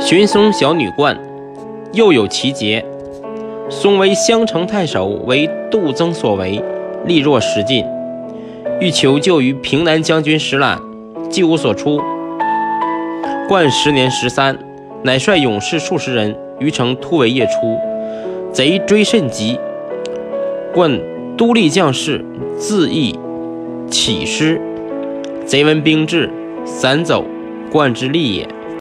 寻松小女冠，又有其节。松为襄城太守，为杜曾所为，力弱石尽，欲求救于平南将军石览，既无所出。冠十年十三，乃率勇士数十人于城突围夜出，贼追甚急。冠都立将士自缢起师，贼闻兵至，散走，冠之利也。